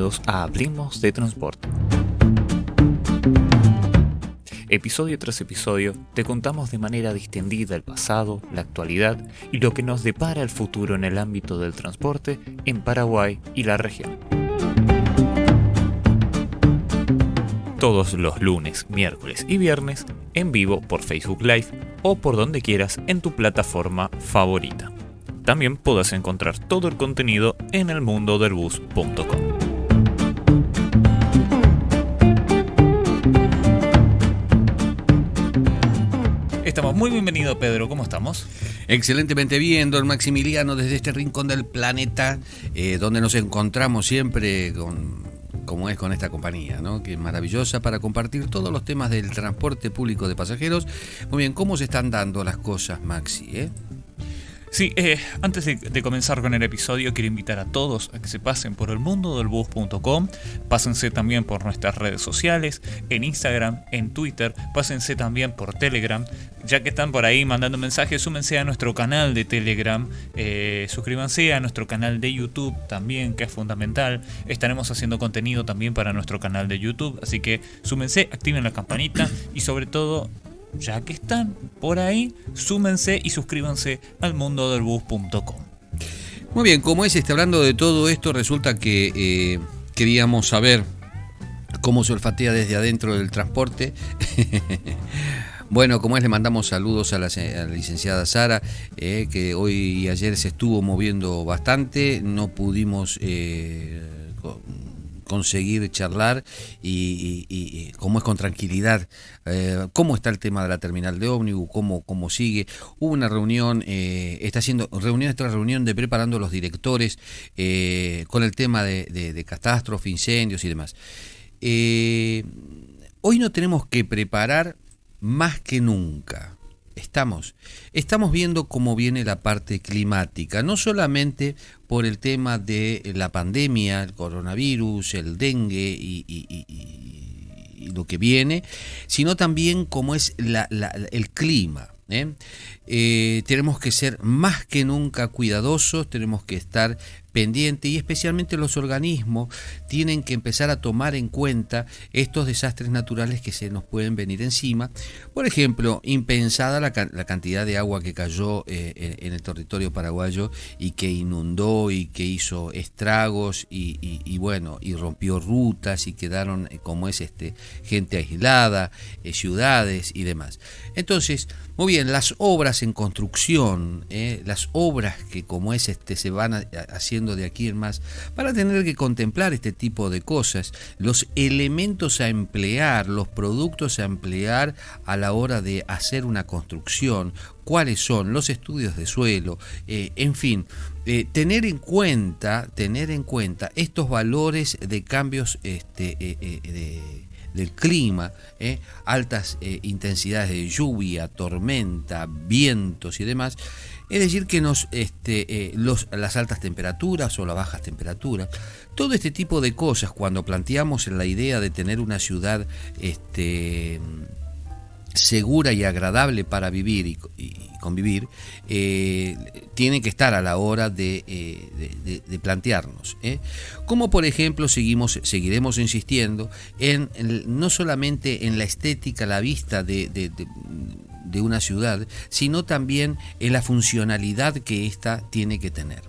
A Hablemos de Transporte. Episodio tras episodio te contamos de manera distendida el pasado, la actualidad y lo que nos depara el futuro en el ámbito del transporte en Paraguay y la región. Todos los lunes, miércoles y viernes en vivo por Facebook Live o por donde quieras en tu plataforma favorita. También podrás encontrar todo el contenido en elmundodelbus.com. Estamos muy bienvenidos, Pedro. ¿Cómo estamos? Excelentemente bien, don Maximiliano, desde este rincón del planeta, eh, donde nos encontramos siempre con, como es con esta compañía, ¿no? que es maravillosa para compartir todos los temas del transporte público de pasajeros. Muy bien, ¿cómo se están dando las cosas, Maxi? Eh? Sí, eh, antes de, comenzar con el episodio, quiero invitar a todos a que se pasen por el mundo del bus.com, pásense también por nuestras redes sociales, en Instagram, en Twitter, pásense también por Telegram, ya que están por ahí mandando mensajes, súmense a nuestro canal de Telegram, eh, suscríbanse a nuestro canal de YouTube también, que es fundamental, estaremos haciendo contenido también para nuestro canal de YouTube, así que súmense, activen la campanita y sobre todo ya que están por ahí, súmense y suscríbanse al mundodelbus.com. Muy bien, como es, está hablando de todo esto, resulta que eh, queríamos saber cómo se olfatea desde adentro del transporte. Bueno, como es, le mandamos saludos a la, licenciada Sara, eh, que hoy y ayer se estuvo moviendo bastante, no pudimos eh, conseguir charlar y, cómo es con tranquilidad, eh, cómo está el tema de la terminal de ómnibus, cómo, cómo sigue. Hubo una reunión, eh, está haciendo reunión tras reunión de preparando los directores eh, con el tema de, de, catástrofe, incendios y demás. hoy no tenemos que preparar más que nunca estamos. Estamos viendo cómo viene la parte climática, no solamente por el tema de la pandemia, el coronavirus, el dengue y, lo que viene, sino también cómo es el clima. ¿eh? Eh, tenemos que ser más que nunca cuidadosos, tenemos que estar pendientes y especialmente los organismos tienen que empezar a tomar en cuenta estos desastres naturales que se nos pueden venir encima. Por ejemplo, impensada la, cantidad de agua que cayó eh, en, el territorio paraguayo y que inundó y que hizo estragos y, bueno, y rompió rutas y quedaron como es este gente aislada, ciudades y demás. Entonces, muy bien, las obras en construcción, eh, las obras que como es este se van haciendo de aquí en más, para tener que contemplar este tipo de cosas, los elementos a emplear, los productos a emplear a la hora de hacer una construcción, cuáles son los estudios de suelo, eh, en fin, eh, tener en cuenta, tener en cuenta estos valores de cambios este, de del clima, ¿eh? altas eh, intensidades de lluvia, tormenta, vientos y demás, es decir, que nos, este, eh, las altas temperaturas o las bajas temperaturas, todo este tipo de cosas, cuando planteamos la idea de tener una ciudad este, segura y agradable para vivir y, convivir, eh, tiene que estar a la hora de, eh, plantearnos. ¿eh? Como por ejemplo seguimos, seguiremos insistiendo en, no solamente en la estética, la vista de, de una ciudad, sino también en la funcionalidad que ésta tiene que tener.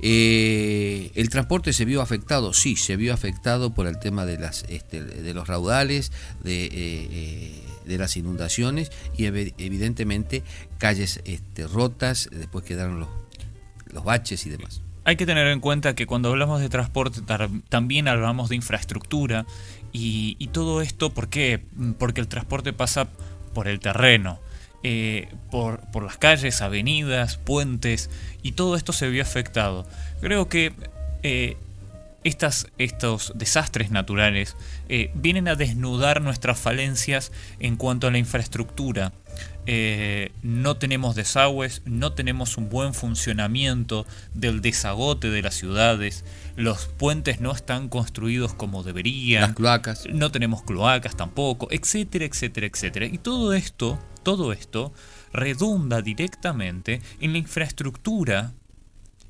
¿El transporte se vio afectado? Sí, se vio afectado por el tema de, las, este, de los raudales, de de las inundaciones y evidentemente calles este, rotas, después quedaron los, los baches y demás. Hay que tener en cuenta que cuando hablamos de transporte también hablamos de infraestructura y, todo esto, ¿por qué? Porque el transporte pasa por el terreno. Eh, por, por, las calles, avenidas, puentes, y todo esto se vio afectado. Creo que eh, estas, estos desastres naturales eh, vienen a desnudar nuestras falencias en cuanto a la infraestructura. Eh, no tenemos desagües, no tenemos un buen funcionamiento del desagote de las ciudades, los puentes no están construidos como deberían, las cloacas, no tenemos cloacas tampoco, etcétera, etcétera, etcétera. Y todo esto, todo esto redunda directamente en la infraestructura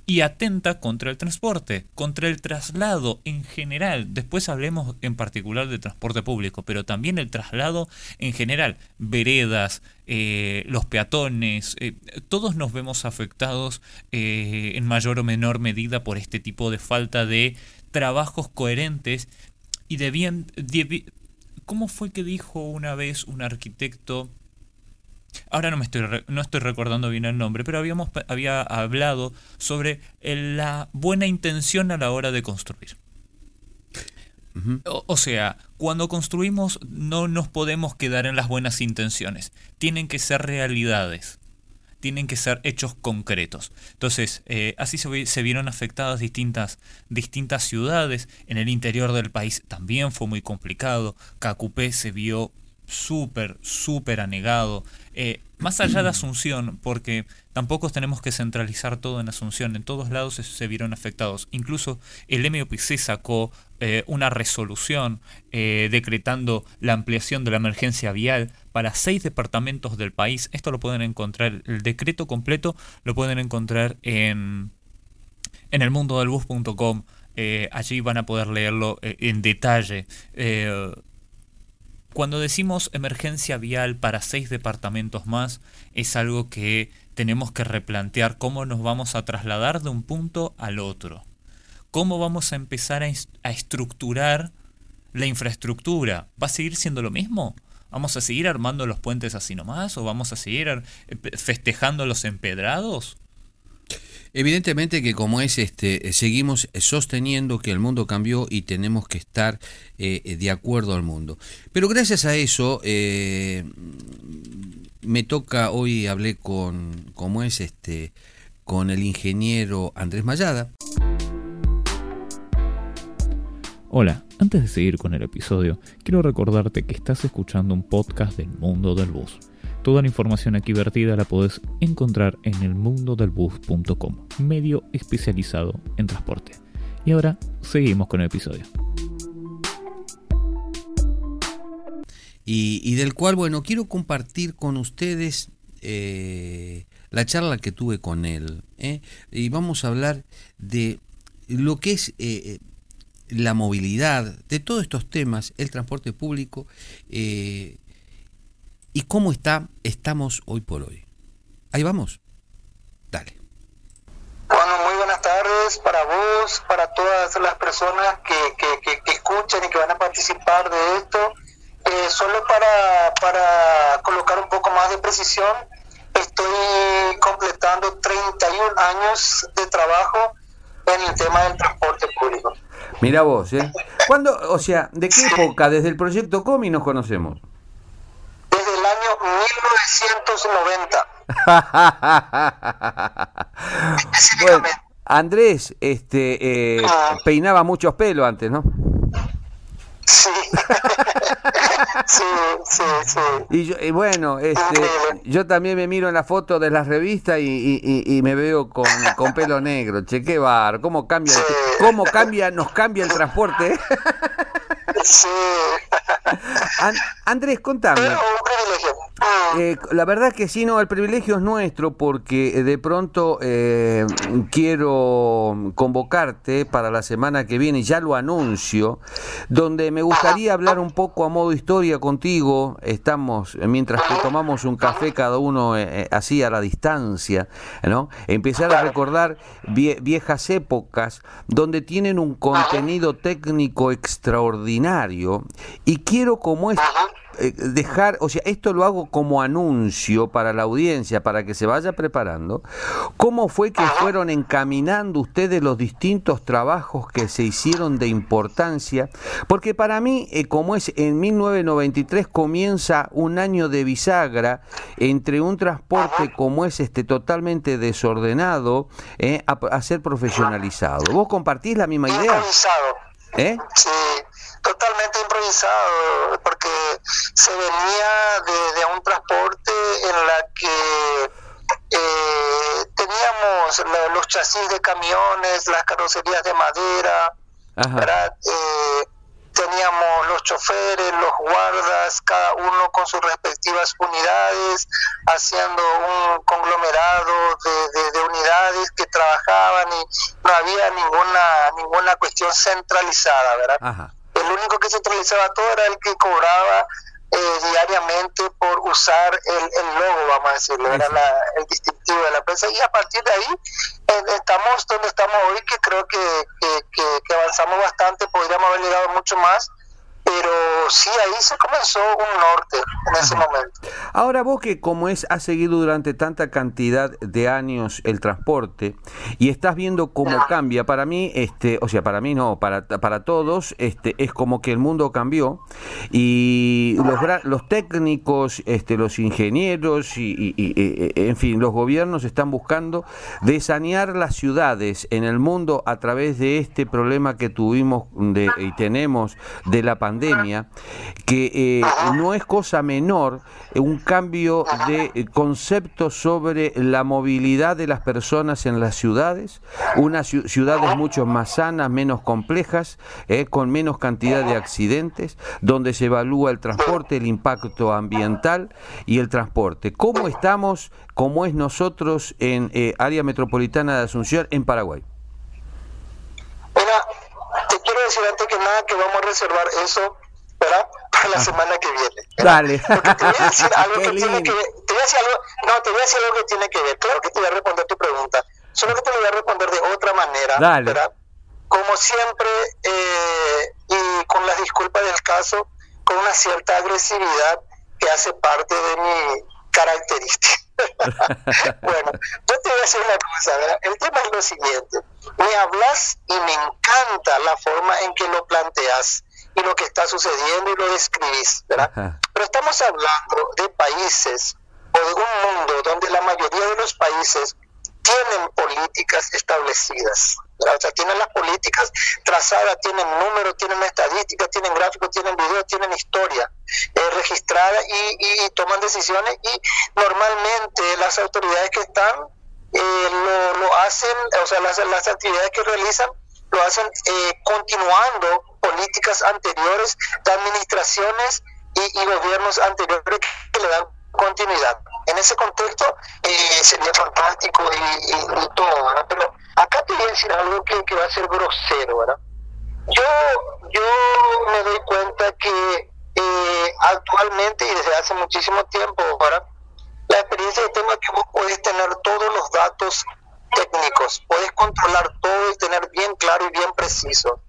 y atenta contra el transporte, contra el traslado en general. Después hablemos en particular de transporte público, pero también el traslado en general, veredas, eh, los peatones, eh, todos nos vemos afectados eh, en mayor o menor medida por este tipo de falta de trabajos coherentes y de bien... ¿Cómo fue que dijo una vez un arquitecto? Ahora no me estoy no estoy recordando bien el nombre, pero habíamos había hablado sobre la buena intención a la hora de construir. o, sea, cuando construimos no nos podemos quedar en las buenas intenciones. Tienen que ser realidades. Tienen que ser hechos concretos. Entonces, eh, así se, se, vieron afectadas distintas, distintas ciudades. En el interior del país también fue muy complicado. Cacupé se vio súper, súper anegado. Eh, más allá de Asunción, porque tampoco tenemos que centralizar todo en Asunción, en todos lados se, vieron afectados. Incluso el MOPC sacó eh, una resolución eh, decretando la ampliación de la emergencia vial para seis departamentos del país. Esto lo pueden encontrar, el decreto completo lo pueden encontrar en, en allí van a poder leerlo en detalle. Cuando decimos emergencia vial para seis departamentos más, es algo que tenemos que replantear cómo nos vamos a trasladar de un punto al otro. ¿Cómo vamos a empezar a, estructurar la infraestructura? ¿Va a seguir siendo lo mismo? ¿Vamos a seguir armando los puentes así nomás? ¿O vamos a seguir eh, festejando los empedrados? Evidentemente que como es este, seguimos sosteniendo que el mundo cambió y tenemos que estar eh, de acuerdo al mundo. Pero gracias a eso eh, me toca hoy hablé con como es este con el ingeniero Andrés Mayada. Hola, antes de seguir con el episodio, quiero recordarte que estás escuchando un podcast del mundo del bus Toda la información aquí vertida la podés encontrar en el elmundodelbus.com, medio especializado en transporte. Y ahora seguimos con el episodio. Y, del cual, bueno, quiero compartir con ustedes eh, la charla que tuve con él. ¿eh? Y vamos a hablar de lo que es eh, la movilidad, de todos estos temas, el transporte público, y cómo está, estamos hoy por hoy. Ahí vamos. Dale. Bueno, muy buenas tardes para vos, para todas las personas que, que, escuchan y que van a participar de esto. Eh, solo para, para colocar un poco más de precisión, estoy completando 31 años de trabajo en el tema del transporte público. Mira vos, ¿eh? ¿Cuándo, o sea, de qué época, desde el proyecto COMI nos conocemos? 1990. bueno, Andrés este, eh, ah. peinaba muchos pelos antes, ¿no? Sí. sí, sí, sí. Y, yo, y bueno, este, yo también me miro en la foto de las revistas y, y, y me veo con, con, pelo negro. Che, qué bar, cómo cambia, cómo cambia, nos cambia el transporte. sí. Andrés, contame. Eh, la verdad que sí, no, el privilegio es nuestro porque eh, de pronto eh, quiero convocarte para la semana que viene, ya lo anuncio, donde me gustaría hablar un poco a modo historia contigo. Estamos, mientras que tomamos un café cada uno así a la distancia, ¿no? Empezar a recordar viejas épocas donde tienen un contenido técnico extraordinario y quiero como es eh, dejar, o sea, esto lo hago como anuncio para la audiencia, para que se vaya preparando, ¿cómo fue que fueron encaminando ustedes los distintos trabajos que se hicieron de importancia? Porque para mí, eh, como es en 1993 comienza un año de bisagra entre un transporte como es este totalmente desordenado eh, a, ser profesionalizado. ¿Vos compartís la misma idea? ¿Eh? Sí, totalmente improvisado, porque se venía de, un transporte en la que eh, teníamos los chasis de camiones, las carrocerías de madera, eh, teníamos los choferes, los guardas, cada uno con sus respectivas unidades, haciendo un conglomerado de, unidades que trabajaban y no había ninguna ninguna cuestión centralizada, ¿verdad? El único que centralizaba todo era el que cobraba eh, diariamente por usar el, el, logo, vamos a decirlo, era el distintivo de la empresa. Y a partir de ahí eh, estamos donde estamos hoy, que creo que, que avanzamos bastante, podríamos haber llegado mucho más pero sí ahí se comenzó un norte en ese momento. Ahora vos que como es has seguido durante tanta cantidad de años el transporte y estás viendo cómo cambia, para mí este, o sea, para mí no, para para todos este es como que el mundo cambió y los los técnicos, este los ingenieros y, en fin, los gobiernos están buscando desanear las ciudades en el mundo a través de este problema que tuvimos de, y tenemos de la pandemia pandemia, que eh, no es cosa menor un cambio de eh, concepto sobre la movilidad de las personas en las ciudades, unas ciudades mucho más sanas, menos complejas, eh, con menos cantidad de accidentes, donde se evalúa el transporte, el impacto ambiental y el transporte. ¿Cómo estamos, cómo es nosotros en área metropolitana de Asunción, en Paraguay? Decir antes que nada que vamos a reservar eso para la semana que viene. Dale. Porque te voy a decir algo que tiene que ver. Te voy a decir algo, no, te voy a decir algo que tiene que ver. Claro que te voy a responder tu pregunta. Solo que te lo voy a responder de otra manera. Dale. ¿verdad? Como siempre, eh, y con las disculpas del caso, con una cierta agresividad que hace parte de mi característica. bueno, yo te voy a decir una cosa, ¿verdad? El tema es lo siguiente. Me hablas y me encanta la forma en que lo planteas y lo que está sucediendo y lo describís, ¿verdad? Pero estamos hablando de países o de un mundo donde la mayoría de los países tienen políticas establecidas. O sea, tienen las políticas trazadas, tienen números, tienen estadísticas, tienen gráficos, tienen videos, tienen historia eh, registrada y, toman decisiones y normalmente las autoridades que están eh, lo, hacen, o sea, las, las actividades que realizan lo hacen eh, continuando políticas anteriores de administraciones y, gobiernos anteriores que le dan continuidad. En ese contexto eh, sería fantástico y, todo, ¿verdad? Pero acá te voy a decir algo que, va a ser grosero, ¿verdad? Yo, yo me doy cuenta que eh, actualmente y desde hace muchísimo tiempo, ¿verdad? La experiencia de tema que vos podés tener todos los datos técnicos, podés controlar todo y tener bien claro y bien preciso.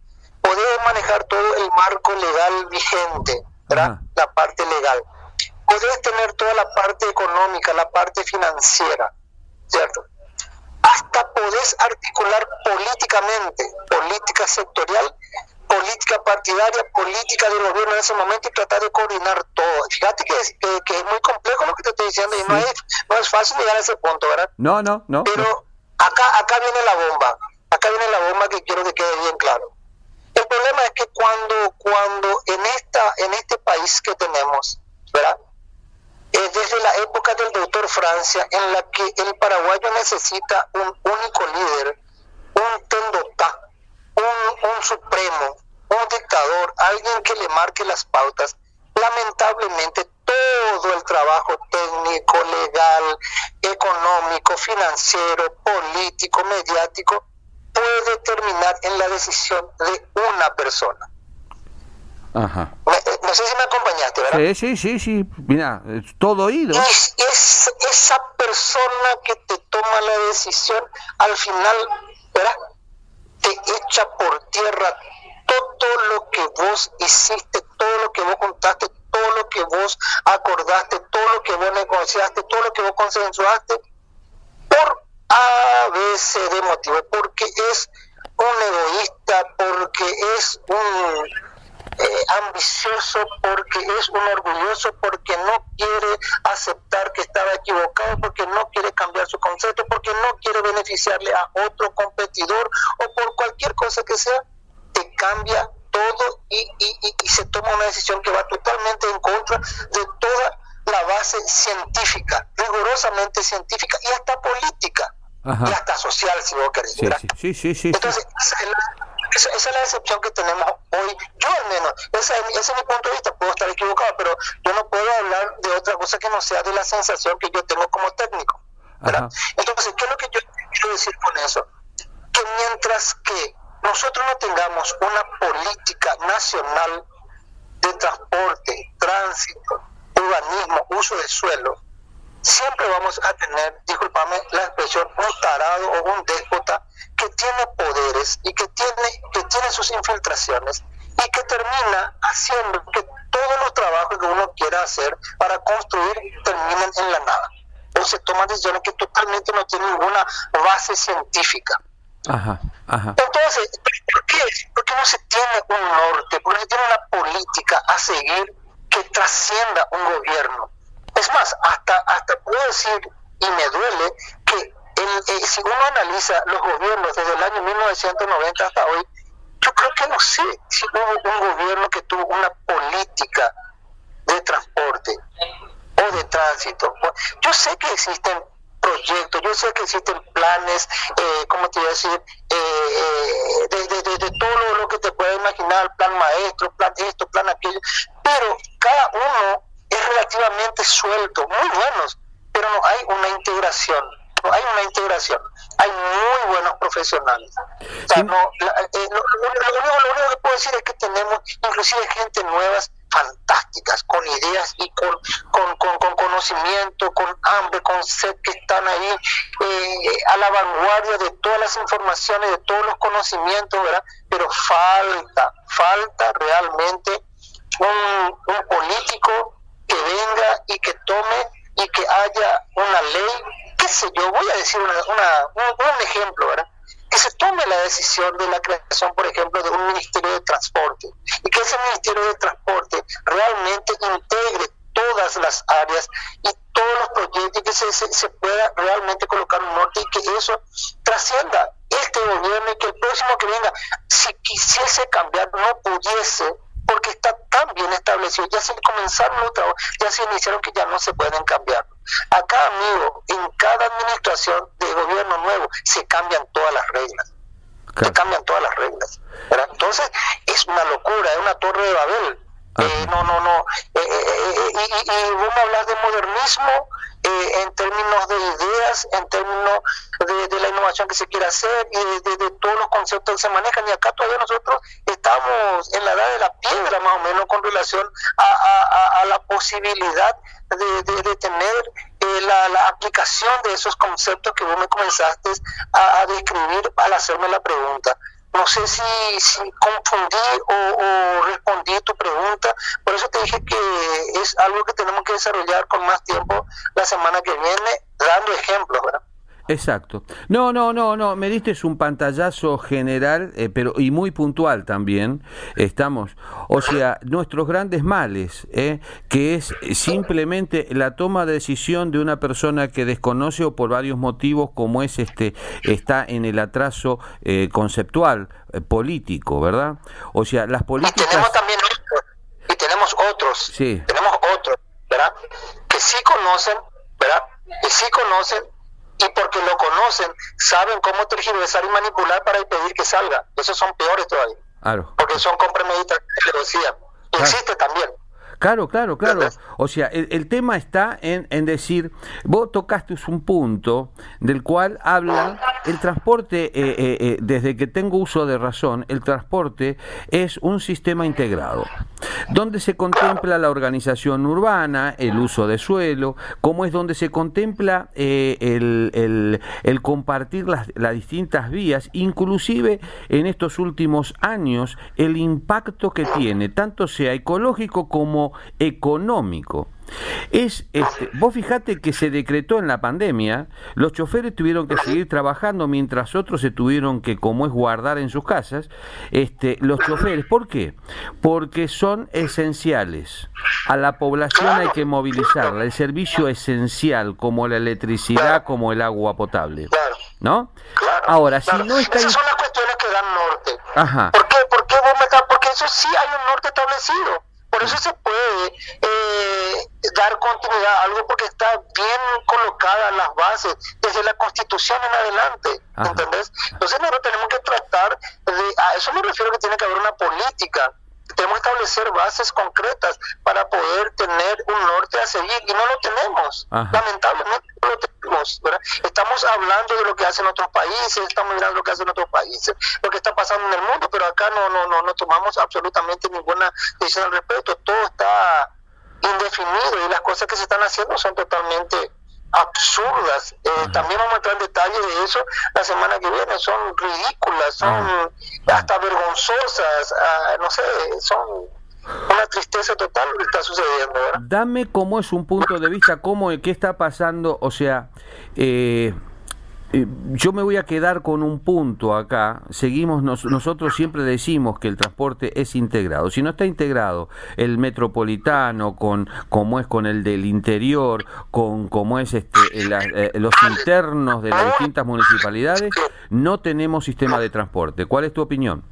Podés manejar todo el marco legal vigente, ¿verdad? La parte legal podés tener toda la parte económica, la parte financiera, ¿cierto? Hasta podés articular políticamente, política sectorial, política partidaria, política del gobierno en ese momento y tratar de coordinar todo. Fíjate que es, que, es muy complejo lo que te estoy diciendo y no, es, no es fácil llegar a ese punto, ¿verdad? No, no, no. Pero acá acá viene la bomba, acá viene la bomba que quiero que quede bien claro. El problema es que cuando cuando en esta en este país que tenemos, ¿verdad? Desde la época del doctor Francia, en la que el paraguayo necesita un único líder, un tendotá, un, un supremo, un dictador, alguien que le marque las pautas. Lamentablemente, todo el trabajo técnico, legal, económico, financiero, político, mediático, puede terminar en la decisión de una persona. Ajá. Eh, no, sé si me acompañaste, ¿verdad? Sí, sí, sí, sí. Mira, todo oído. Es, es, esa persona que te toma la decisión, al final, ¿verdad? Te echa por tierra todo lo que vos hiciste, todo lo que vos contaste, todo lo que vos acordaste, todo lo que vos negociaste, todo lo que vos consensuaste, por A, C de motivo, porque es un egoísta, porque es un eh, ambicioso, porque es un orgulloso, porque no quiere aceptar que estaba equivocado, porque no quiere cambiar su concepto, porque no quiere beneficiarle a otro competidor o por cualquier cosa que sea, te cambia todo y, y, se toma una decisión que va totalmente en contra de toda la base científica, rigurosamente científica y hasta política y hasta social, si vos querés. Sí, sí, sí, Entonces, Esa, esa, es la decepción que tenemos hoy, yo al menos, ese, ese, es mi punto de vista, puedo estar equivocado, pero yo no puedo hablar de otra cosa que no sea de la sensación que yo tengo como técnico. Entonces, ¿qué es lo que yo quiero decir con eso? Que mientras que nosotros no tengamos una política nacional de transporte, tránsito, urbanismo, uso de suelo, siempre vamos a tener, discúlpame la expresión, un tarado o un déspota que tiene poderes y que tiene, que tiene sus infiltraciones y que termina haciendo que todos los trabajos que uno quiera hacer para construir terminen en la nada. O se toman decisiones que totalmente no tienen ninguna base científica. Ajá, ajá. Entonces, ¿por qué? Porque no se tiene un norte, porque no se tiene una política a seguir que trascienda un gobierno. Es más, hasta, hasta puedo decir, y me duele, que eh, si uno analiza los gobiernos desde el año 1990 hasta hoy, yo creo que no sé si hubo un gobierno que tuvo una política de transporte o de tránsito. Yo sé que existen proyectos, yo sé que existen planes, eh, ¿cómo te iba a decir? Eh, de, de, todo lo que te puedas imaginar, plan maestro, plan esto, plan aquello, pero cada uno relativamente suelto, muy buenos, pero no hay una integración hay una integración, hay muy buenos profesionales. O sea, no, eh, lo, único, que puedo decir es que tenemos inclusive gente nuevas, fantásticas, con ideas y con, con, con, conocimiento, con hambre, con sed, que están ahí eh, a la vanguardia de todas las informaciones, de todos los conocimientos, ¿verdad? Pero falta, falta realmente un, un político que venga y que tome y que haya una ley yo, voy a decir una, un, ejemplo, ¿verdad? Que se tome la decisión de la creación, por ejemplo, de un Ministerio de Transporte y que ese Ministerio de Transporte realmente integre todas las áreas y todos los proyectos y que se, se, pueda realmente colocar un norte y que eso trascienda este gobierno y que el próximo que venga, si quisiese cambiar, no pudiese porque está tan bien establecido, ya se comenzaron los trabajos, ya se iniciaron que ya no se pueden cambiar. Acá, amigo, en cada administración de gobierno nuevo se cambian todas las reglas. Se cambian todas las reglas. Entonces, es una locura, es una torre de Babel. Eh, no, no, no. Eh, eh, y, y, vos me hablas de modernismo en términos de ideas, en términos de, la innovación que se quiere hacer y de, todos los conceptos que se manejan. Y acá todavía nosotros estamos en la edad de la piedra, más o menos, con relación a, a, la posibilidad de, tener la, aplicación de esos conceptos que vos me comenzaste a describir al hacerme la pregunta. No sé si, si confundí o, respondí tu pregunta, por eso te dije que es algo que tenemos que desarrollar con más tiempo la semana que viene, dando ejemplos, ¿verdad? Exacto. No, no, no, no, me diste un pantallazo general, eh, pero y muy puntual también. Estamos, o sea, nuestros grandes males, eh, que es simplemente la toma de decisión de una persona que desconoce o por varios motivos, como es este, está en el atraso eh, conceptual político, ¿verdad? O sea, las políticas. Y tenemos también otros, y tenemos otros, sí. tenemos otros, ¿verdad? Que sí conocen, ¿verdad? Que sí conocen y porque lo conocen, saben cómo tergiversar y manipular para impedir que salga. Esos son peores todavía. Claro. Porque son con premeditación, le decía. Existe también. Claro, claro, claro. O sea, el, tema está en, en, decir, vos tocaste un punto del cual habla el transporte, eh, eh, eh, desde que tengo uso de razón, el transporte es un sistema integrado, donde se contempla la organización urbana, el uso de suelo, como es donde se contempla el, el, compartir las distintas vías, inclusive en estos últimos años, el impacto que tiene, tanto sea ecológico como económico. Es, este, vos fijate que se decretó en la pandemia, los choferes tuvieron que seguir trabajando mientras otros se tuvieron que, como es guardar en sus casas, este, los choferes, ¿por qué? Porque son esenciales. A la población hay que movilizarla, el servicio esencial como la electricidad, como el agua potable. ¿No? Ahora, si no está... Esas son las cuestiones que dan norte. Ajá. ¿Por qué? ¿Por qué vos me Porque eso sí hay un norte establecido. Por eso se puede eh, dar continuidad a algo porque está bien colocada las bases desde la constitución en adelante, ¿entendés? Entonces nosotros tenemos que tratar de, a eso me refiero que tiene que haber una política, tenemos que establecer bases concretas para poder tener un norte a seguir y no lo tenemos, lamentablemente no lo tenemos, ¿verdad? Estamos hablando de lo que hacen otros países, estamos mirando lo que hacen otros países, lo que está pasando en el mundo, pero acá no, no, no, no tomamos absolutamente ninguna decisión al respecto, todo está indefinido y las cosas que se están haciendo son totalmente absurdas. Eh, también vamos a entrar en detalle de eso la semana que viene. Son ridículas, son hasta vergonzosas, ah, no sé, son una tristeza total lo que está sucediendo. ¿verdad? Dame cómo es un punto de vista, cómo, qué está pasando, o sea... Eh, yo me voy a quedar con un punto acá. Seguimos, nosotros siempre decimos que el transporte es integrado. Si no está integrado el metropolitano con como es con el del interior, con como es este, eh, los internos de las distintas municipalidades, no tenemos sistema de transporte. ¿Cuál es tu opinión?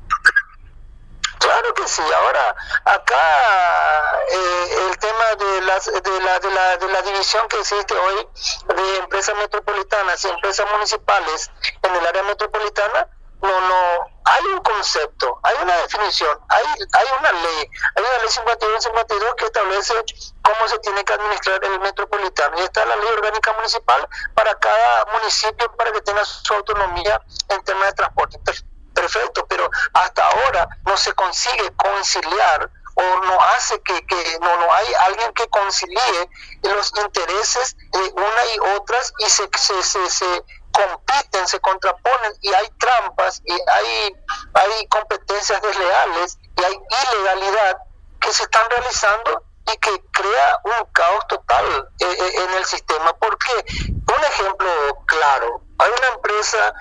Claro que sí. Ahora, acá eh, el tema de, las, de, la, de, la, de la división que existe hoy de empresas metropolitanas y empresas municipales en el área metropolitana, no, no, hay un concepto, hay una definición, hay, hay una ley, hay una ley 51-52 que establece cómo se tiene que administrar el metropolitano y está la ley orgánica municipal para cada municipio para que tenga su autonomía en temas de transporte perfecto, pero hasta ahora no se consigue conciliar o no hace que, que no, no hay alguien que concilie los intereses de una y otras y se, se, se, se compiten, se contraponen y hay trampas y hay, hay competencias desleales y hay ilegalidad que se están realizando y que crea un caos total eh, eh, en el sistema. Porque un ejemplo claro, hay una empresa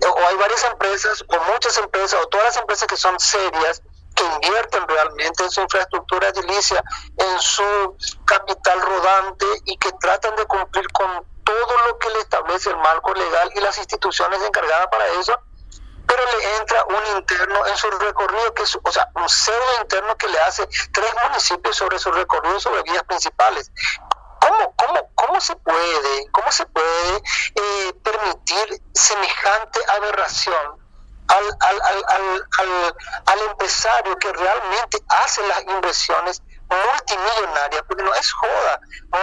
o hay varias empresas, o muchas empresas, o todas las empresas que son serias, que invierten realmente en su infraestructura edilicia, en su capital rodante y que tratan de cumplir con todo lo que le establece el marco legal y las instituciones encargadas para eso, pero le entra un interno en su recorrido, que es, o sea, un pseudo interno que le hace tres municipios sobre su recorrido sobre vías principales. ¿Cómo, cómo, cómo se puede, cómo se puede eh, permitir semejante aberración al, al, al, al, empresario que realmente hace las inversiones multimillonarias, porque no es joda,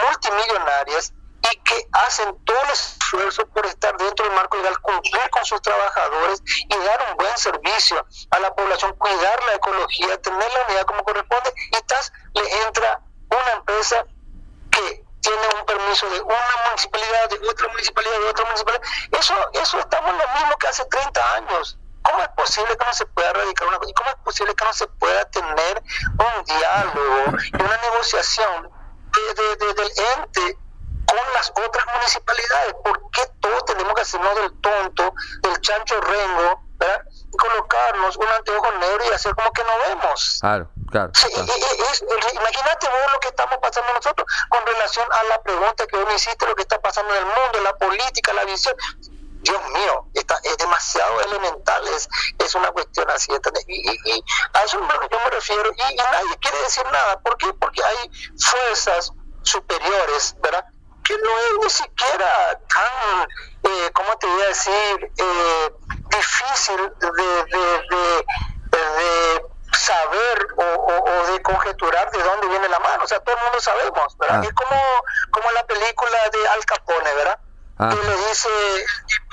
multimillonarias, y que hacen todo el esfuerzo por estar dentro del marco legal, cumplir con sus trabajadores y dar un buen servicio a la población, cuidar la ecología, tener la unidad como corresponde, y tas le entra una empresa tiene un permiso de una municipalidad, de otra municipalidad, de otra municipalidad. Eso, eso estamos lo mismo que hace 30 años. ¿Cómo es posible que no se pueda erradicar una cosa? ¿Y cómo es posible que no se pueda tener un diálogo y una negociación de, de, del ente con las otras municipalidades? ¿Por qué todos tenemos que hacernos del tonto, del chancho rengo, ¿verdad? y colocarnos un anteojo negro y hacer como que no vemos? Claro. Claro, imagínate vos lo que estamos pasando nosotros con relación a la pregunta que vos me hiciste, lo que está pasando en el mundo, la política, la visión. Dios mío, está, es demasiado elemental, es, es una cuestión así. Y, y, a eso yo me refiero. Y, nadie quiere decir nada. ¿Por qué? Porque hay fuerzas superiores, ¿verdad? Que no es ni siquiera tan, eh, ¿cómo te voy a decir? Eh, difícil de, de, de, de saber o, o, de conjeturar de dónde viene la mano. O sea, todo el mundo sabemos, ¿verdad? Ah. Es como, como la película de Al Capone, ¿verdad? Ah. Que le dice,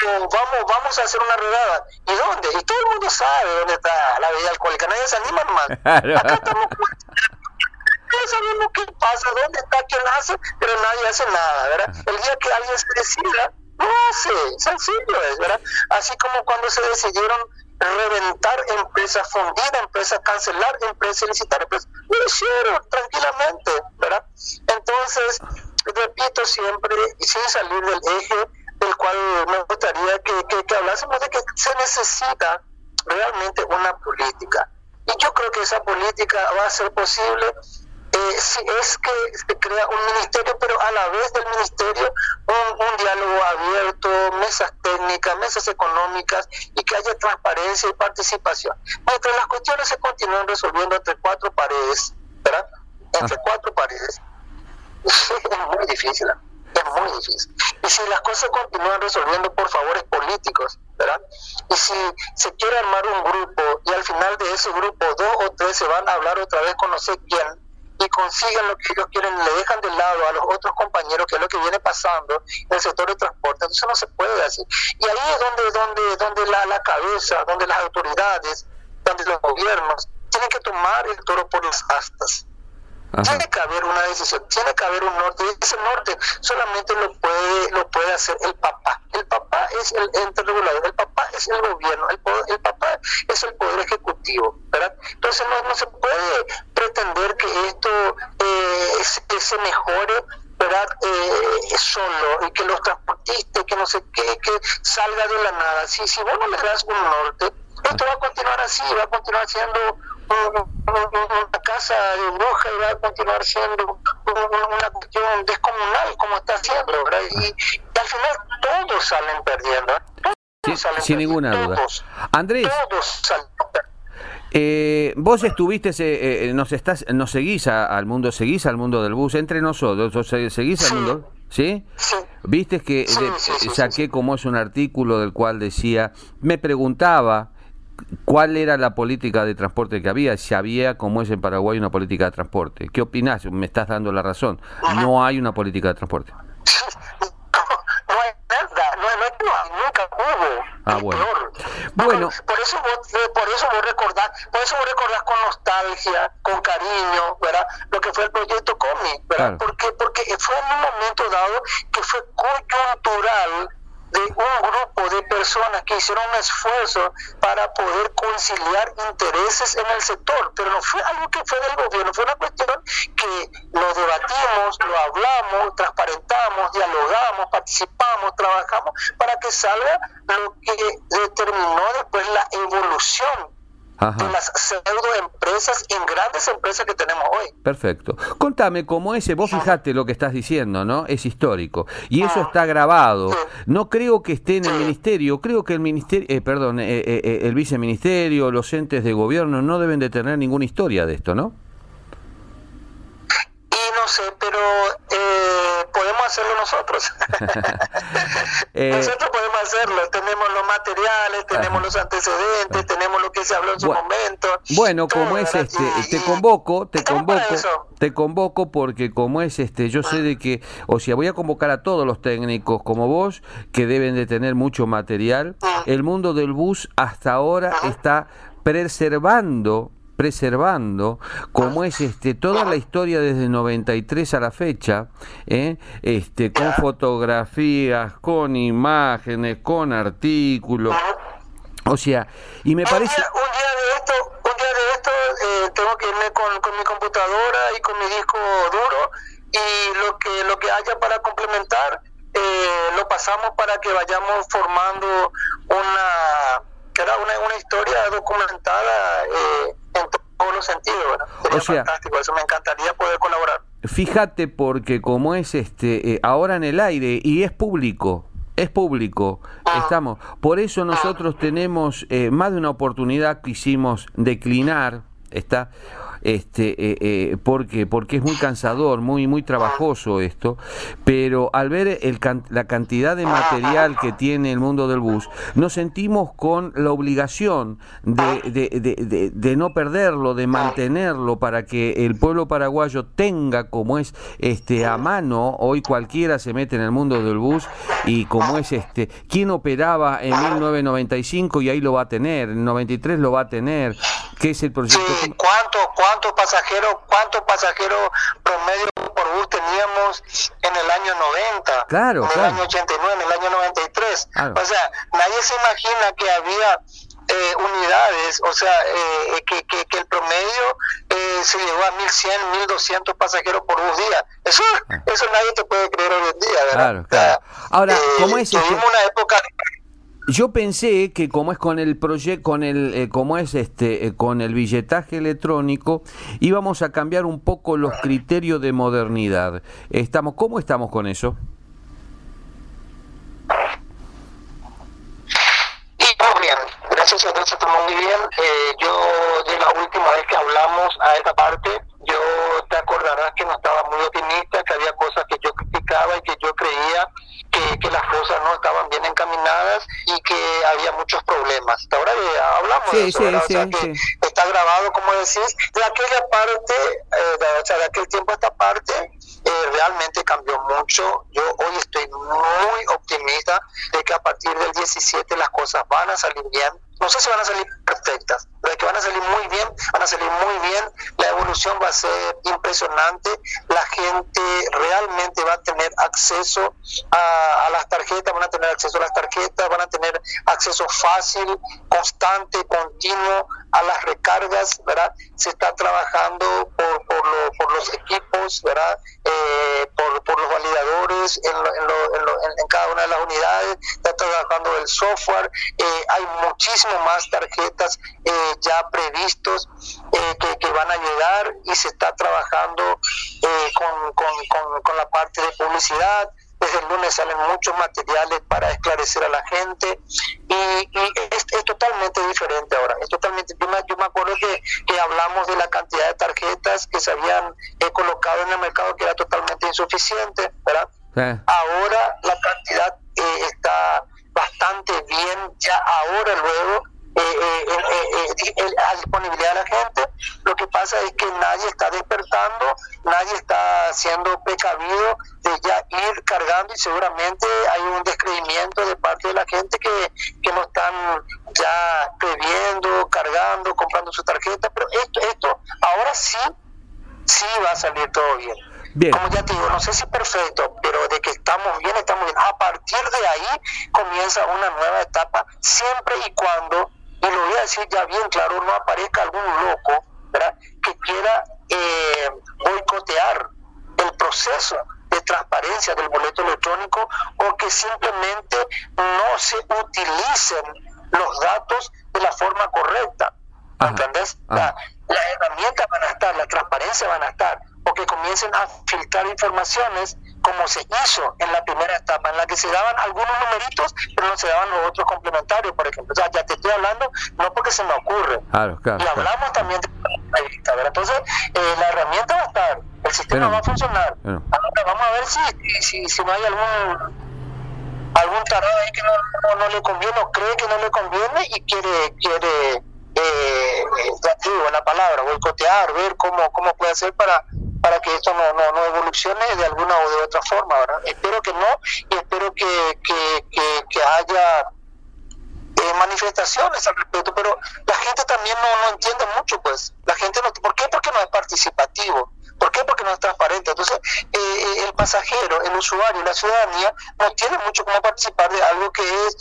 vamos, vamos a hacer una redada. ¿Y dónde? Y todo el mundo sabe dónde está la bebida alcohólica. Nadie se anima más. Acá estamos sabemos qué pasa, dónde está, quién hace, pero nadie hace nada, ¿verdad? El día que alguien se decida, no hace, sencillo es, ¿verdad? Así como cuando se decidieron reventar empresas, fundir empresas, cancelar empresas, licitar empresas. Lo hicieron tranquilamente, ¿verdad? Entonces, repito siempre, y sin salir del eje del cual me gustaría que, que, que hablásemos de que se necesita realmente una política. Y yo creo que esa política va a ser posible eh, si es que se crea un ministerio, pero a la vez del ministerio un, diálogo abierto, mesas técnicas, mesas económicas y que haya transparencia y participación. Mientras las cuestiones se continúan resolviendo entre cuatro paredes, ¿verdad? Entre ah. cuatro paredes, es muy difícil, es muy difícil. Y si las cosas continúan resolviendo por favores políticos, ¿verdad? Y si se quiere armar un grupo y al final de ese grupo dos o tres se van a hablar otra vez con no sé quién y consiguen lo que ellos quieren, le dejan de lado a los otros compañeros, que es lo que viene pasando en el sector de transporte, entonces no se puede así. Y ahí es donde, donde, donde la, la cabeza, donde las autoridades, donde los gobiernos tienen que tomar el toro por las astas. Tiene que haber una decisión, tiene que haber un norte. Y ese norte solamente lo puede, lo puede hacer el papá. El papá es el ente regulador, el papá es el gobierno, el, el papá es el poder ejecutivo. ¿verdad? Entonces no, no se puede pretender que esto eh, se, mejore ¿verdad? Eh, solo y que los transportistas, que no sé qué, que salga de la nada. Si, si vos no le das un norte, esto va a continuar así, va a continuar siendo una casa de bruja y va a continuar siendo una cuestión descomunal como está haciendo, Y, al final todos salen perdiendo. sin ninguna duda. Andrés. Eh, vos estuviste, eh, eh, nos estás, nos seguís al mundo, seguís al mundo del bus, entre nosotros, seguís al mundo, ¿sí? Viste que saqué como es un artículo del cual decía, me preguntaba ¿Cuál era la política de transporte que había? Si había, como es en Paraguay, una política de transporte. ¿Qué opinás? Me estás dando la razón. No hay una política de transporte. No hay nada, no, no, nunca hubo. Ah, bueno. Bueno. Por, eso vos, eh, por eso vos recordás, por eso vos recordás con nostalgia, con cariño, ¿verdad? Lo que fue el proyecto COMI, ¿verdad? Porque, porque fue en un momento dado que fue coyuntural de un grupo de personas que hicieron un esfuerzo para poder conciliar intereses en el sector, pero no fue algo que fue del gobierno, fue una cuestión que lo debatimos, lo hablamos, transparentamos, dialogamos, participamos, trabajamos para que salga lo que determinó después la evolución de las pseudoempresas grandes empresas que tenemos hoy. Perfecto. Contame cómo ese, vos fijate lo que estás diciendo, ¿no? Es histórico. Y eso está grabado. No creo que esté en el ministerio, creo que el ministerio, eh, perdón, eh, eh, el viceministerio, los entes de gobierno no deben de tener ninguna historia de esto, ¿no? No sé, pero podemos hacerlo nosotros. nosotros podemos hacerlo, tenemos los materiales, tenemos los antecedentes, tenemos lo que se habló en su momento. Bueno, como es este, te convoco, te convoco, te convoco porque como es este, yo sé de que, o sea, voy a convocar a todos los técnicos como vos, que deben de tener mucho material. El mundo del bus hasta ahora está preservando preservando, como es este toda la historia desde 93 a la fecha, ¿eh? este con fotografías, con imágenes, con artículos. O sea, y me parece... Un día, de esto, un día de esto eh, tengo que irme con, con mi computadora y con mi disco duro y lo que, lo que haya para complementar eh, lo pasamos para que vayamos formando una, una, una historia documentada eh, todos los sentidos. o sea, fantástico, eso me encantaría poder colaborar. Fíjate porque como es este eh, ahora en el aire y es público, es público, ah. estamos. Por eso nosotros tenemos eh, más de una oportunidad que hicimos declinar, está este, eh, eh, porque, porque es muy cansador, muy, muy trabajoso esto, pero al ver la cantidad de material que tiene el mundo del bus, nos sentimos con la obligación de, de, de, no perderlo, de mantenerlo para que el pueblo paraguayo tenga como es este a mano, hoy cualquiera se mete en el mundo del bus y como es este, quien operaba en 1995 y ahí lo va a tener, en 93 lo va a tener, ¿qué es el proyecto? ¿cuánto, cuántos pasajeros cuántos pasajeros promedio por bus teníamos en el año 90, claro, en el año 89, en el año 93. O sea, nadie se imagina que había eh, unidades, o sea, eh, que, que, el promedio eh, se llegó a 1100, 1200 pasajeros por bus día. Eso, ah. eso nadie te puede creer hoy en día, ¿verdad? Claro, claro. Ahora, ¿cómo es? Tuvimos una época yo pensé que como es con el proyecto, con el, eh, como es este, eh, con el billetaje electrónico, íbamos a cambiar un poco los criterios de modernidad. Estamos, ¿cómo estamos con eso? Y muy bien, gracias a Dios estamos muy bien. Eh, yo de la última vez que hablamos a esta parte, yo te es que no estaba muy optimista, que había cosas que yo criticaba y que yo creía que, que las cosas no estaban bien encaminadas y que había muchos problemas. Ahora ya hablamos de eso, o sea, que está grabado, como decís, de aquella parte, eh, de, o sea, de aquel tiempo a esta parte, eh, realmente cambió mucho. Yo hoy estoy muy optimista de que a partir del 17 las cosas van a salir bien no sé si van a salir perfectas, pero que van a salir muy bien, van a salir muy bien, la evolución va a ser impresionante, la gente realmente va a tener acceso a, las tarjetas, van a tener acceso a las tarjetas, van a tener acceso fácil, constante, continuo a las recargas, ¿verdad? Se está trabajando por, por, los equipos, ¿verdad? Eh, por, por, los validadores en, en, cada una de las unidades, está trabajando el software, eh, hay muchísimos más tarjetas eh, ya previstos eh, que, van a llegar y se está trabajando eh, con, con, con, la parte de publicidad. Desde el lunes salen muchos materiales para esclarecer a la gente y, es, totalmente diferente ahora. Es totalmente. Yo me, yo me acuerdo que, que, hablamos de la cantidad de tarjetas que se habían colocado en el mercado que era totalmente insuficiente, ¿verdad? Ahora la cantidad está bastante bien ya ahora luego eh, eh, eh, a disponibilidad de la gente. Lo que pasa es que nadie está despertando, nadie está siendo precavido de ya ir cargando y seguramente hay un descreimiento de parte de la gente que, que no están ya previendo, cargando, comprando su tarjeta, pero esto, esto ahora sí, sí va a salir todo bien. Como ya te digo, no sé si perfecto, pero de que estamos bien, estamos bien. A partir de ahí comienza una nueva etapa, siempre y cuando, y lo voy a decir ya bien claro, no aparezca algún loco que quiera eh, boicotear el proceso de transparencia del boleto electrónico o que simplemente no se utilicen los datos de la forma correcta. ¿Entendés? las herramientas van a estar, la transparencia van a estar, o que comiencen a filtrar informaciones como se hizo en la primera etapa, en la que se daban algunos numeritos, pero no se daban los otros complementarios, por ejemplo. O sea, ya te estoy hablando, no porque se me ocurre. y hablamos también de la. Entonces, eh, la herramienta va a estar, el sistema va a funcionar. Ahora vamos a ver si, si, si no hay algún algún tarado ahí que no, no, le conviene o cree que no le conviene y quiere quiere eh, ya digo la palabra boicotear ver cómo cómo puede hacer para para que esto no, no, no evolucione de alguna o de otra forma. ¿verdad? Espero que no y espero que, que, que, haya eh, manifestaciones al respecto, pero la gente también no, no entiende mucho, pues. La gente no. ¿Por qué? Porque no es participativo. ¿Por qué? Porque no es transparente. Entonces, eh, eh, el pasajero, el usuario, la ciudadanía no tiene mucho cómo participar de algo que es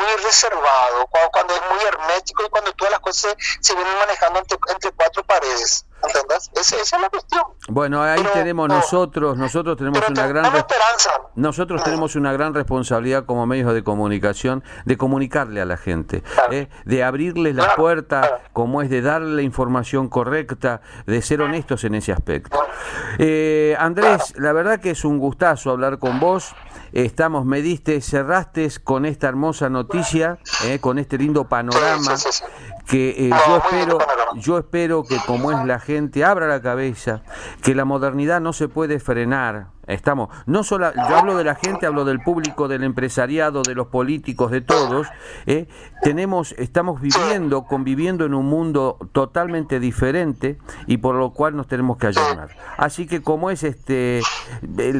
muy reservado, cuando, es muy hermético y cuando todas las cosas se, vienen manejando entre, entre cuatro paredes. Esa, es la cuestión. Bueno, ahí tenemos nosotros, nosotros tenemos una gran nosotros tenemos una gran responsabilidad como medios de comunicación de comunicarle a la gente, ¿eh? de abrirles la puerta, como es de darle la información correcta, de ser honestos en ese aspecto. Eh, Andrés, la verdad que es un gustazo hablar con vos. Estamos, me diste, cerraste con esta hermosa noticia, ¿eh? con este lindo panorama que eh, yo espero yo espero que como es la gente abra la cabeza que la modernidad no se puede frenar Estamos, no solo, yo hablo de la gente, hablo del público, del empresariado, de los políticos, de todos. ¿eh? Tenemos, estamos viviendo, conviviendo en un mundo totalmente diferente y por lo cual nos tenemos que ayudar. Así que como es este,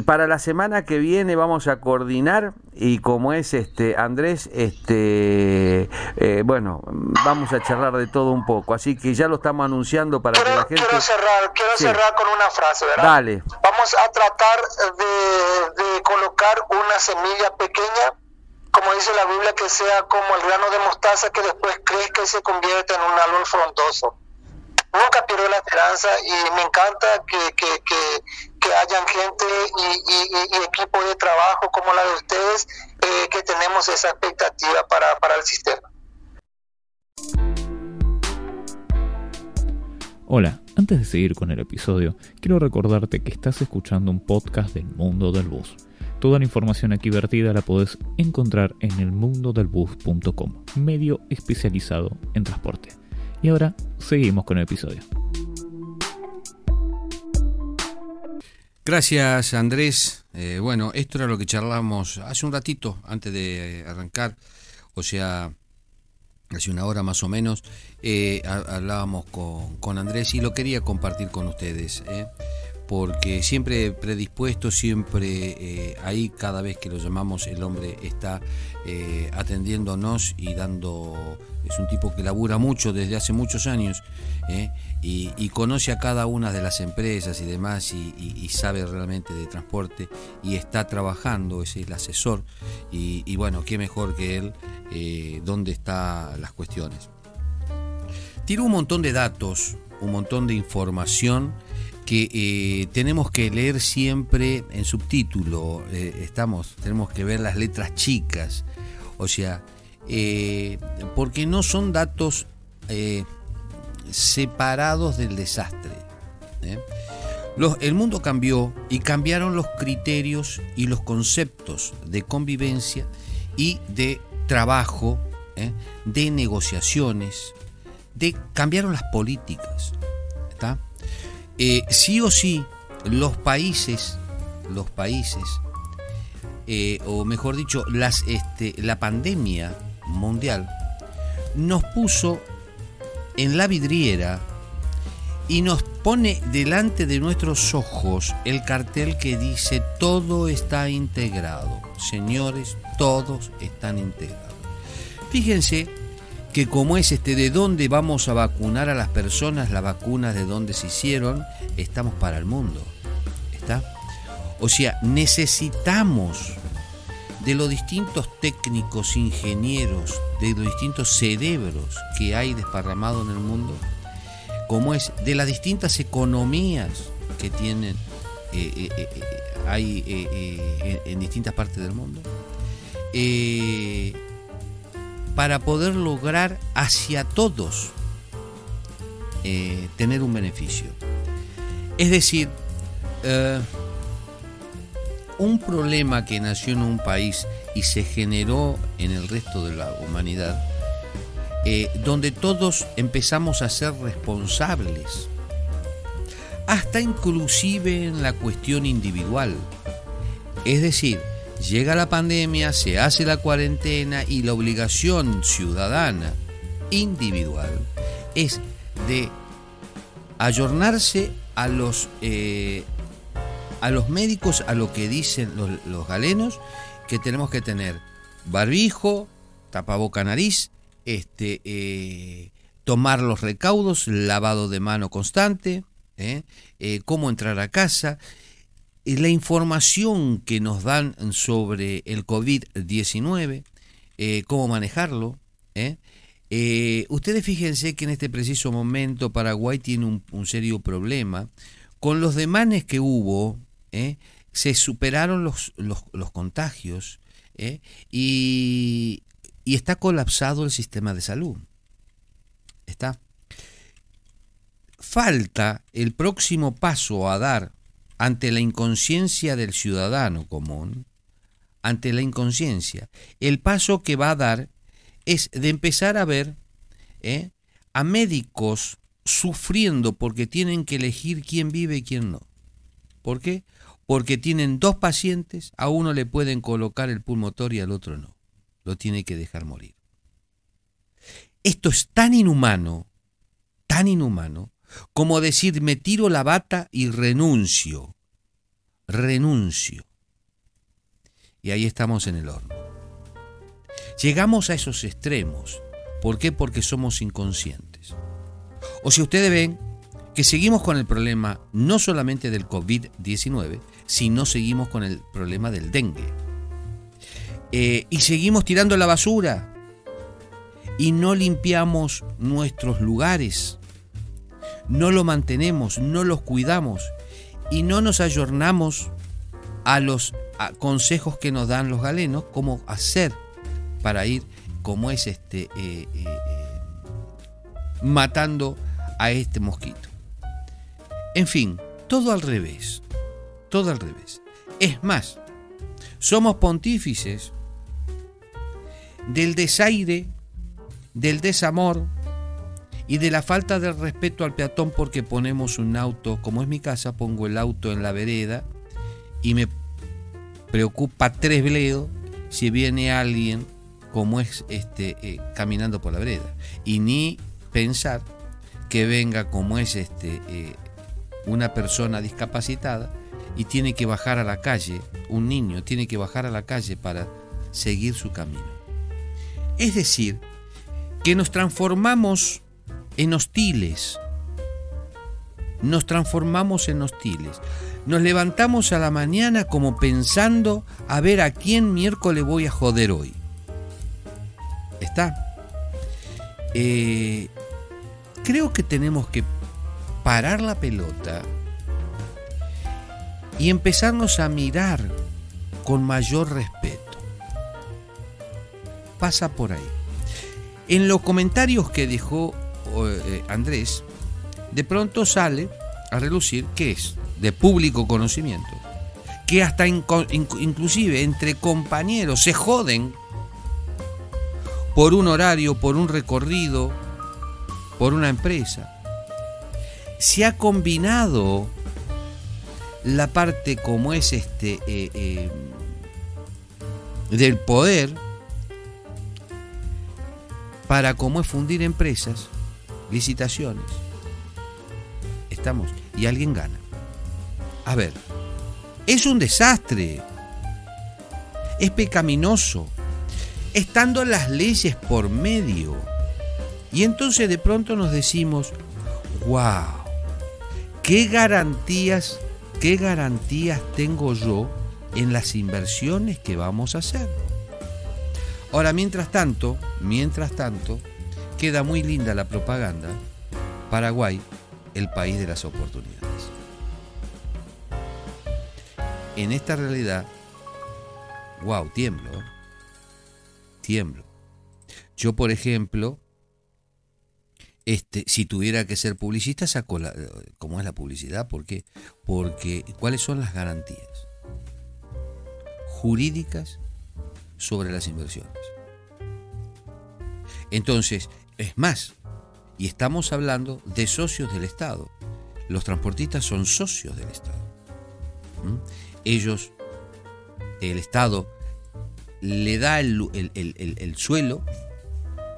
para la semana que viene vamos a coordinar y como es este Andrés, este, eh, bueno, vamos a charlar de todo un poco. Así que ya lo estamos anunciando para que la gente. Quiero cerrar, quiero cerrar con una frase, ¿verdad? Dale. Vamos a tratar de, colocar una semilla pequeña, como dice la Biblia, que sea como el grano de mostaza que después crezca y se convierte en un árbol frondoso. Nunca pierdo la esperanza y me encanta que, que, que, hayan gente y, equipo de trabajo como la de ustedes eh, que tenemos esa expectativa para, para el sistema. Hola, antes de seguir con el episodio, quiero recordarte que estás escuchando un podcast del mundo del bus. Toda la información aquí vertida la podés encontrar en elmundodelbus.com, medio especializado en transporte. Y ahora seguimos con el episodio. Gracias Andrés. Eh, bueno, esto era lo que charlamos hace un ratito antes de arrancar, o sea, hace una hora más o menos, eh, hablábamos con, con, Andrés y lo quería compartir con ustedes. Eh porque siempre predispuesto, siempre eh, ahí cada vez que lo llamamos el hombre está atendiéndonos y dando, es un tipo que labura mucho desde hace muchos años eh, y, conoce a cada una de las empresas y demás y, sabe realmente de transporte y está trabajando, es el asesor. Y, bueno, qué mejor que él, dónde están las cuestiones. Tiene un montón de datos, un montón de información que eh, tenemos que leer siempre en subtítulo, eh, estamos, tenemos que ver las letras chicas, o sea, eh, porque no son datos separados del desastre. el mundo cambió y cambiaron los criterios y los conceptos de convivencia y de trabajo, de negociaciones, de cambiaron las políticas. Eh, sí o sí, los países, los países, eh, o mejor dicho, este, la pandemia mundial nos puso en la vidriera y nos pone delante de nuestros ojos el cartel que dice todo está integrado. Señores, todos están integrados. Fíjense que como es este de dónde vamos a vacunar a las personas, las vacunas de dónde se hicieron, estamos para el mundo. ¿Está? O sea, necesitamos de los distintos técnicos, ingenieros, de los distintos cerebros que hay desparramados en el mundo, como es de las distintas economías que tienen eh, eh, eh, hay en distintas partes del mundo para poder lograr hacia todos tener un beneficio. Es decir, un problema que nació en un país y se generó en el resto de la humanidad, eh, donde todos empezamos a ser responsables, hasta inclusive en la cuestión individual. Es decir, Llega la pandemia, se hace la cuarentena y la obligación ciudadana individual es de ayornarse a los, eh, a los médicos, a lo que dicen los, galenos, que tenemos que tener barbijo, tapaboca nariz, este, eh, tomar los recaudos, lavado de mano constante, eh, cómo entrar a casa la información que nos dan sobre el COVID-19, eh, cómo manejarlo. ¿eh? Eh, ustedes fíjense que en este preciso momento Paraguay tiene un, serio problema. Con los demanes que hubo, se superaron los, los, contagios y, y está colapsado el sistema de salud. Está. Falta el próximo paso a dar ante la inconsciencia del ciudadano común, ante la inconsciencia, el paso que va a dar es de empezar a ver ¿eh? a médicos sufriendo porque tienen que elegir quién vive y quién no. ¿Por qué? Porque tienen dos pacientes, a uno le pueden colocar el pulmotor y al otro no. Lo tiene que dejar morir. Esto es tan inhumano, tan inhumano, como decir me tiro la bata y renuncio, renuncio. Y ahí estamos en el horno. Llegamos a esos extremos. ¿Por qué? Porque somos inconscientes. O si ustedes ven que seguimos con el problema no solamente del COVID-19, sino seguimos con el problema del dengue. Eh, y seguimos tirando la basura y no limpiamos nuestros lugares no lo mantenemos, no los cuidamos y no nos ayornamos a los consejos que nos dan los galenos, cómo hacer para ir, como es este, eh, eh, matando a este mosquito. En fin, todo al revés, todo al revés. Es más, somos pontífices del desaire, del desamor, y de la falta de respeto al peatón porque ponemos un auto, como es mi casa, pongo el auto en la vereda y me preocupa tres bledos si viene alguien como es este eh, caminando por la vereda y ni pensar que venga como es este eh, una persona discapacitada y tiene que bajar a la calle, un niño tiene que bajar a la calle para seguir su camino. Es decir, que nos transformamos en hostiles. Nos transformamos en hostiles. Nos levantamos a la mañana como pensando a ver a quién miércoles voy a joder hoy. ¿Está? Eh, creo que tenemos que parar la pelota y empezarnos a mirar con mayor respeto. Pasa por ahí. En los comentarios que dejó eh, Andrés, de pronto sale a relucir que es de público conocimiento, que hasta inclusive entre compañeros se joden por un horario, por un recorrido, por una empresa. Se ha combinado la parte como es este eh, eh, del poder para como es fundir empresas, licitaciones. Estamos y alguien gana. A ver, es un desastre. Es pecaminoso. Estando las leyes por medio. Y entonces de pronto nos decimos, wow, ¿qué garantías ¿Qué garantías tengo yo en las inversiones que vamos a hacer? Ahora, mientras tanto, mientras tanto, queda muy linda la propaganda. Paraguay, el país de las oportunidades. En esta realidad, wow, tiemblo. ¿eh? Tiemblo. Yo, por ejemplo, este, si tuviera que ser publicista, saco la, cómo es la publicidad, ¿por qué? Porque ¿cuáles son las garantías jurídicas sobre las inversiones? Entonces, es más, y estamos hablando de socios del Estado. Los transportistas son socios del Estado. Ellos, el Estado, le da el, el suelo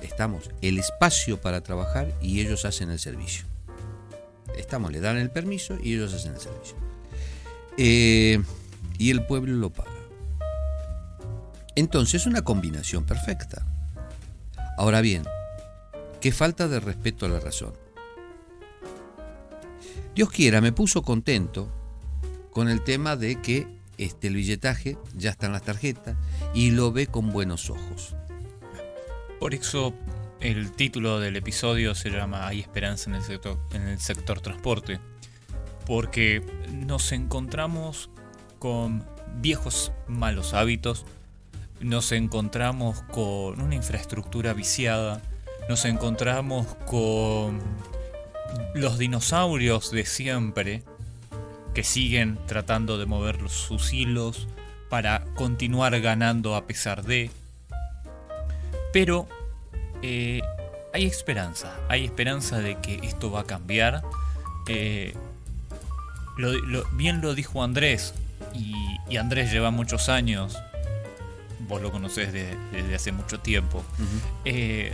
estamos el espacio para trabajar y ellos hacen el servicio. Estamos, le dan el permiso y ellos hacen el servicio. Eh, y el pueblo lo paga. Entonces es una combinación perfecta. Ahora bien, qué falta de respeto a la razón. Dios quiera, me puso contento con el tema de que este, el billetaje ya está en las tarjetas y lo ve con buenos ojos. Por eso el título del episodio se llama Hay esperanza en el sector, en el sector transporte. Porque nos encontramos con viejos malos hábitos, nos encontramos con una infraestructura viciada, nos encontramos con los dinosaurios de siempre que siguen tratando de mover sus hilos para continuar ganando a pesar de pero eh, hay esperanza, hay esperanza de que esto va a cambiar. Eh, bien lo dijo Andrés, y, Andrés lleva muchos años, vos lo conocés desde, hace mucho tiempo, eh,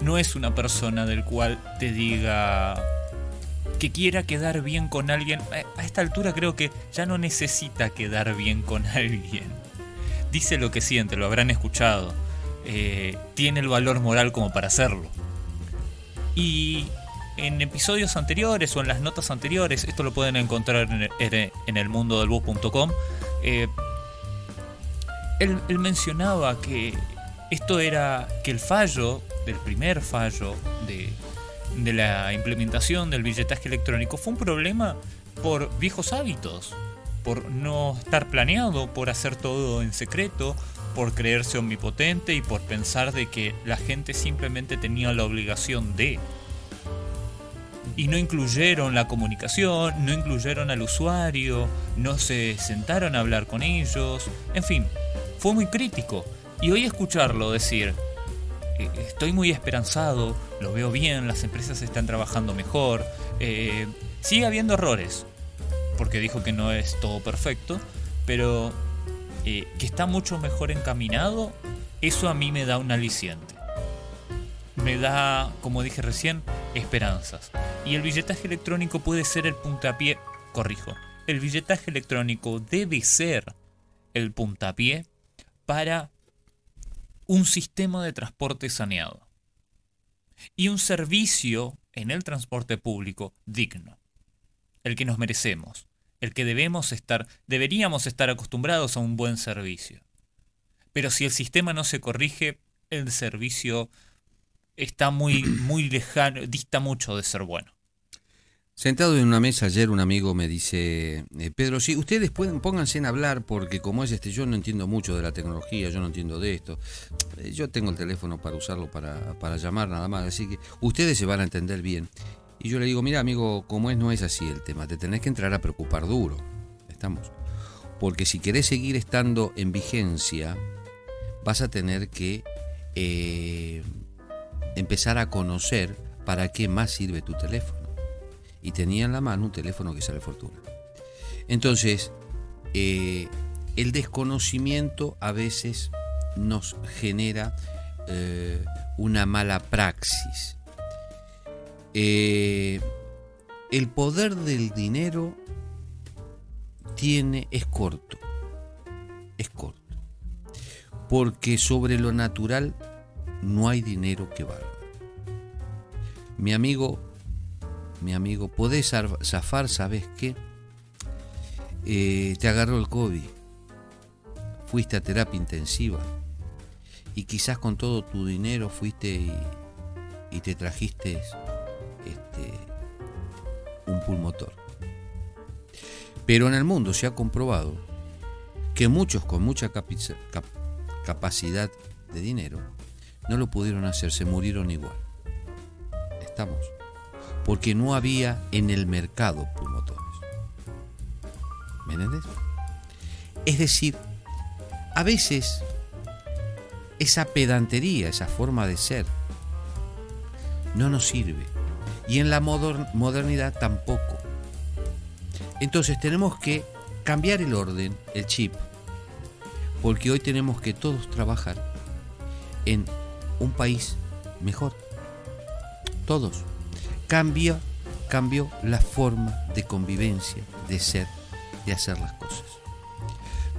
no es una persona del cual te diga que quiera quedar bien con alguien. A esta altura creo que ya no necesita quedar bien con alguien. Dice lo que siente, lo habrán escuchado. Eh, tiene el valor moral como para hacerlo. Y en episodios anteriores o en las notas anteriores, esto lo pueden encontrar en el, mundo del bus.com, eh, él, mencionaba que esto era que el fallo, del primer fallo de, de la implementación del billetaje electrónico fue un problema por viejos hábitos, por no estar planeado, por hacer todo en secreto, por creerse omnipotente y por pensar de que la gente simplemente tenía la obligación de. Y no incluyeron la comunicación, no incluyeron al usuario, no se sentaron a hablar con ellos, en fin, fue muy crítico. Y hoy escucharlo decir, eh, estoy muy esperanzado, lo veo bien, las empresas están trabajando mejor, eh, sigue habiendo errores, porque dijo que no es todo perfecto, pero que está mucho mejor encaminado, eso a mí me da un aliciente. Me da, como dije recién, esperanzas. Y el billetaje electrónico puede ser el puntapié, corrijo, el billetaje electrónico debe ser el puntapié para un sistema de transporte saneado y un servicio en el transporte público digno, el que nos merecemos, el que debemos estar, deberíamos estar acostumbrados a un buen servicio. Pero si el sistema no se corrige, el servicio está muy, muy lejano, dista mucho de ser bueno. Sentado en una mesa ayer un amigo me dice, eh, Pedro, sí, ustedes pueden, pónganse en hablar porque como es este, yo no entiendo mucho de la tecnología, yo no entiendo de esto. Eh, yo tengo el teléfono para usarlo para, para llamar nada más, así que ustedes se van a entender bien. Y yo le digo, mira amigo, como es, no es así el tema, te tenés que entrar a preocupar duro. Estamos. Porque si querés seguir estando en vigencia, vas a tener que eh, empezar a conocer para qué más sirve tu teléfono y tenía en la mano un teléfono que sale fortuna. Entonces, eh, el desconocimiento a veces nos genera eh, una mala praxis. Eh, el poder del dinero tiene, es corto, es corto, porque sobre lo natural no hay dinero que valga. Mi amigo mi amigo, podés zafar, ¿sabes qué? Eh, te agarró el COVID, fuiste a terapia intensiva y quizás con todo tu dinero fuiste y, te trajiste este, un pulmotor. Pero en el mundo se ha comprobado que muchos con mucha capacidad de dinero no lo pudieron hacer, se murieron igual. Estamos porque no había en el mercado pulmotores. ¿Me? Es decir, a veces esa pedantería, esa forma de ser, no nos sirve. Y en la modernidad tampoco. Entonces tenemos que cambiar el orden, el chip, porque hoy tenemos que todos trabajar en un país mejor. Todos cambia, cambió la forma de convivencia, de ser, de hacer las cosas.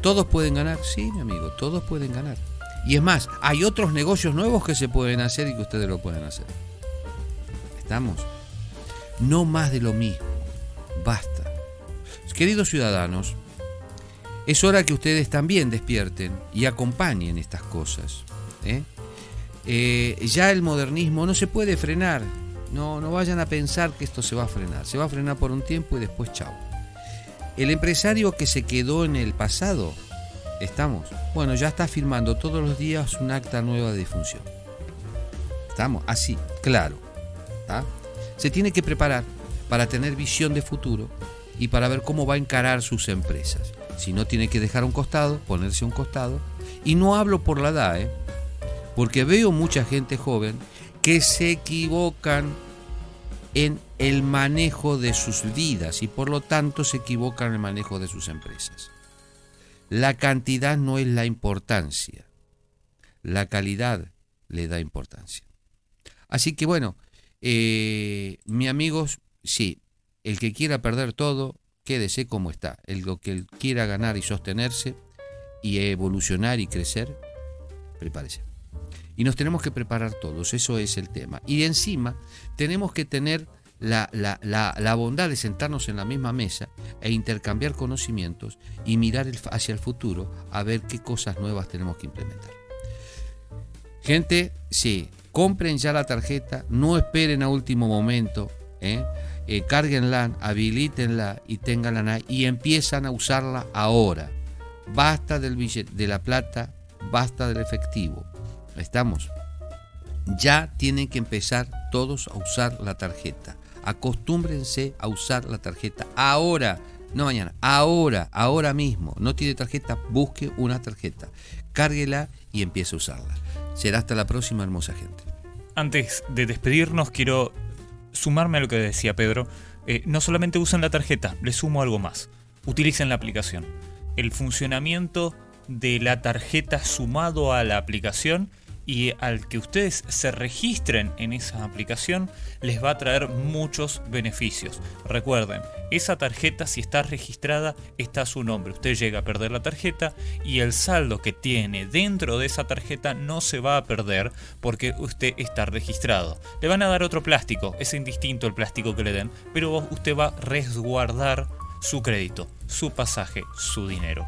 ¿Todos pueden ganar? Sí, mi amigo, todos pueden ganar. Y es más, hay otros negocios nuevos que se pueden hacer y que ustedes lo pueden hacer. ¿Estamos? No más de lo mismo. Basta. Queridos ciudadanos, es hora que ustedes también despierten y acompañen estas cosas. ¿eh? Eh, ya el modernismo no se puede frenar. No, no vayan a pensar que esto se va a frenar. Se va a frenar por un tiempo y después chao. El empresario que se quedó en el pasado, estamos, bueno, ya está firmando todos los días un acta nueva de difunción. Estamos, así, claro. Se tiene que preparar para tener visión de futuro y para ver cómo va a encarar sus empresas. Si no, tiene que dejar un costado, ponerse un costado. Y no hablo por la edad, ¿eh? porque veo mucha gente joven que se equivocan en el manejo de sus vidas y por lo tanto se equivocan en el manejo de sus empresas. La cantidad no es la importancia, la calidad le da importancia. Así que bueno, eh, mi amigos, sí, el que quiera perder todo, quédese como está. El que quiera ganar y sostenerse y evolucionar y crecer, prepárese. Y nos tenemos que preparar todos, eso es el tema. Y encima tenemos que tener la, la, bondad de sentarnos en la misma mesa e intercambiar conocimientos y mirar hacia el futuro a ver qué cosas nuevas tenemos que implementar. Gente, sí, compren ya la tarjeta, no esperen a último momento, ¿eh? Eh, cárguenla, habilitenla y tenganla y empiezan a usarla ahora. Basta del billete, de la plata, basta del efectivo Estamos. Ya tienen que empezar todos a usar la tarjeta. Acostúmbrense a usar la tarjeta ahora, no mañana, ahora, ahora mismo. No tiene tarjeta, busque una tarjeta, cárguela y empiece a usarla. Será hasta la próxima, hermosa gente. Antes de despedirnos, quiero sumarme a lo que decía Pedro. Eh, no solamente usen la tarjeta, le sumo algo más. Utilicen la aplicación. El funcionamiento de la tarjeta sumado a la aplicación y al que ustedes se registren en esa aplicación les va a traer muchos beneficios. Recuerden, esa tarjeta si está registrada está a su nombre. Usted llega a perder la tarjeta y el saldo que tiene dentro de esa tarjeta no se va a perder porque usted está registrado. Le van a dar otro plástico, es indistinto el plástico que le den, pero usted va a resguardar su crédito, su pasaje, su dinero.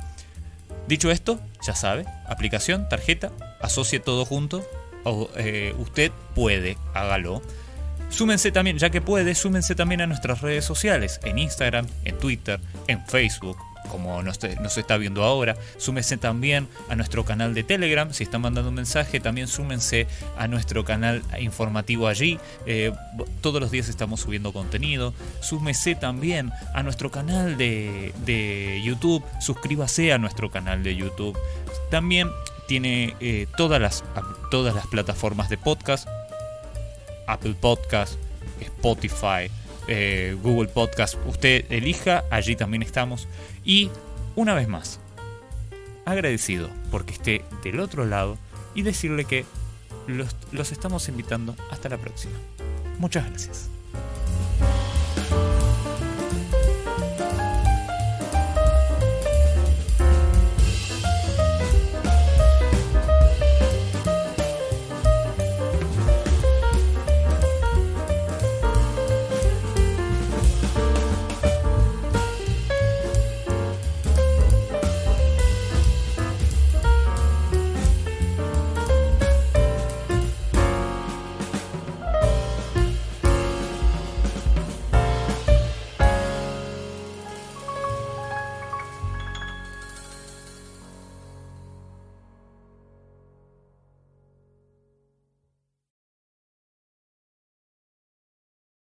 Dicho esto, ya sabe, aplicación, tarjeta, asocie todo junto. Eh, usted puede, hágalo. Súmense también, ya que puede, súmense también a nuestras redes sociales, en Instagram, en Twitter, en Facebook, como nos, está viendo ahora. Súmense también a nuestro canal de Telegram. Si están mandando un mensaje, también súmense a nuestro canal informativo allí. Eh, todos los días estamos subiendo contenido. Súmense también a nuestro canal de YouTube. Suscríbase a nuestro canal de YouTube. También tiene eh, todas, las, todas las plataformas de podcast. Apple Podcast, Spotify, eh, Google Podcast. Usted elija, allí también estamos. Y una vez más, agradecido porque esté del otro lado y decirle que los, los estamos invitando hasta la próxima. Muchas gracias.